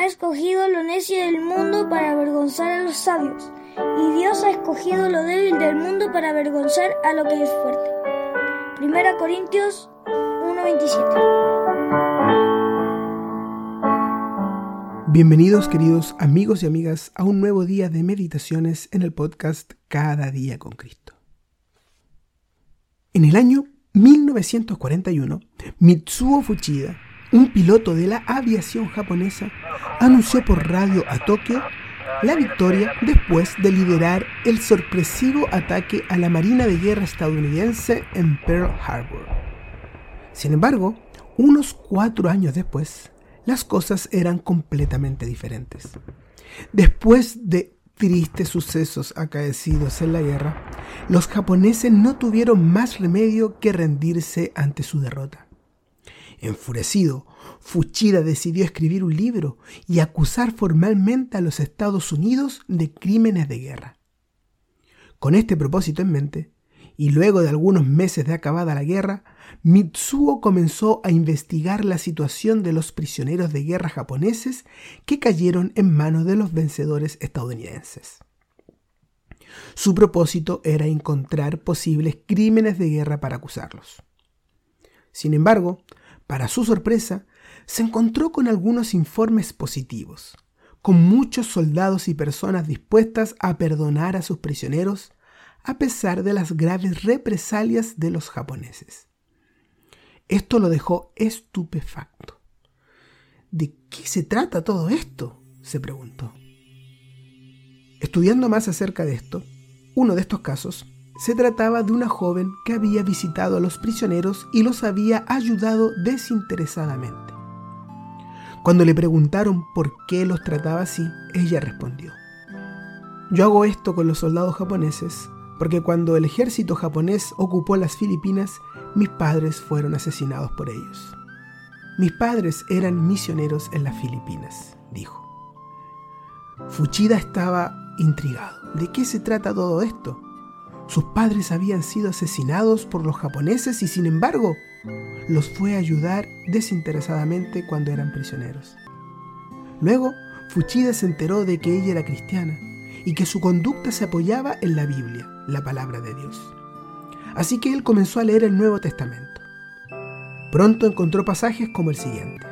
ha escogido lo necio del mundo para avergonzar a los sabios, y Dios ha escogido lo débil del mundo para avergonzar a lo que es fuerte. Primera Corintios 1:27. Bienvenidos queridos amigos y amigas a un nuevo día de meditaciones en el podcast Cada día con Cristo. En el año 1941, Mitsuo Fuchida un piloto de la aviación japonesa anunció por radio a Tokio la victoria después de liderar el sorpresivo ataque a la Marina de Guerra estadounidense en Pearl Harbor. Sin embargo, unos cuatro años después, las cosas eran completamente diferentes. Después de tristes sucesos acaecidos en la guerra, los japoneses no tuvieron más remedio que rendirse ante su derrota. Enfurecido, Fuchida decidió escribir un libro y acusar formalmente a los Estados Unidos de crímenes de guerra. Con este propósito en mente, y luego de algunos meses de acabada la guerra, Mitsuo comenzó a investigar la situación de los prisioneros de guerra japoneses que cayeron en manos de los vencedores estadounidenses. Su propósito era encontrar posibles crímenes de guerra para acusarlos. Sin embargo, para su sorpresa, se encontró con algunos informes positivos, con muchos soldados y personas dispuestas a perdonar a sus prisioneros a pesar de las graves represalias de los japoneses. Esto lo dejó estupefacto. ¿De qué se trata todo esto? se preguntó. Estudiando más acerca de esto, uno de estos casos se trataba de una joven que había visitado a los prisioneros y los había ayudado desinteresadamente. Cuando le preguntaron por qué los trataba así, ella respondió, Yo hago esto con los soldados japoneses porque cuando el ejército japonés ocupó las Filipinas, mis padres fueron asesinados por ellos. Mis padres eran misioneros en las Filipinas, dijo. Fuchida estaba intrigado. ¿De qué se trata todo esto? Sus padres habían sido asesinados por los japoneses y sin embargo los fue a ayudar desinteresadamente cuando eran prisioneros. Luego, Fuchida se enteró de que ella era cristiana y que su conducta se apoyaba en la Biblia, la palabra de Dios. Así que él comenzó a leer el Nuevo Testamento. Pronto encontró pasajes como el siguiente,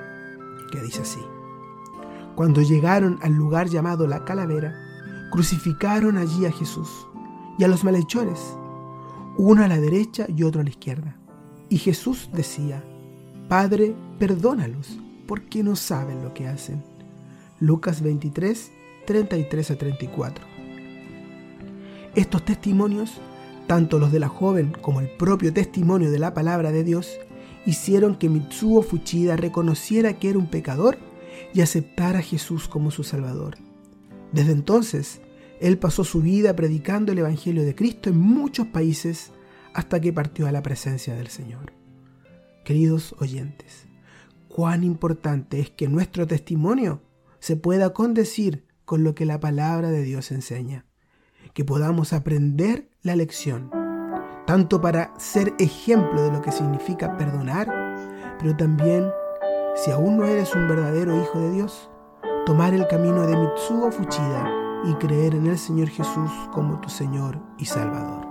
que dice así. Cuando llegaron al lugar llamado la calavera, crucificaron allí a Jesús y a los malhechores, uno a la derecha y otro a la izquierda. Y Jesús decía, Padre, perdónalos, porque no saben lo que hacen. Lucas 23, 33 a 34. Estos testimonios, tanto los de la joven como el propio testimonio de la palabra de Dios, hicieron que Mitsuo Fuchida reconociera que era un pecador y aceptara a Jesús como su Salvador. Desde entonces, él pasó su vida predicando el Evangelio de Cristo en muchos países hasta que partió a la presencia del Señor. Queridos oyentes, cuán importante es que nuestro testimonio se pueda condecir con lo que la palabra de Dios enseña, que podamos aprender la lección, tanto para ser ejemplo de lo que significa perdonar, pero también, si aún no eres un verdadero hijo de Dios, tomar el camino de Mitsuo Fuchida y creer en el Señor Jesús como tu Señor y Salvador.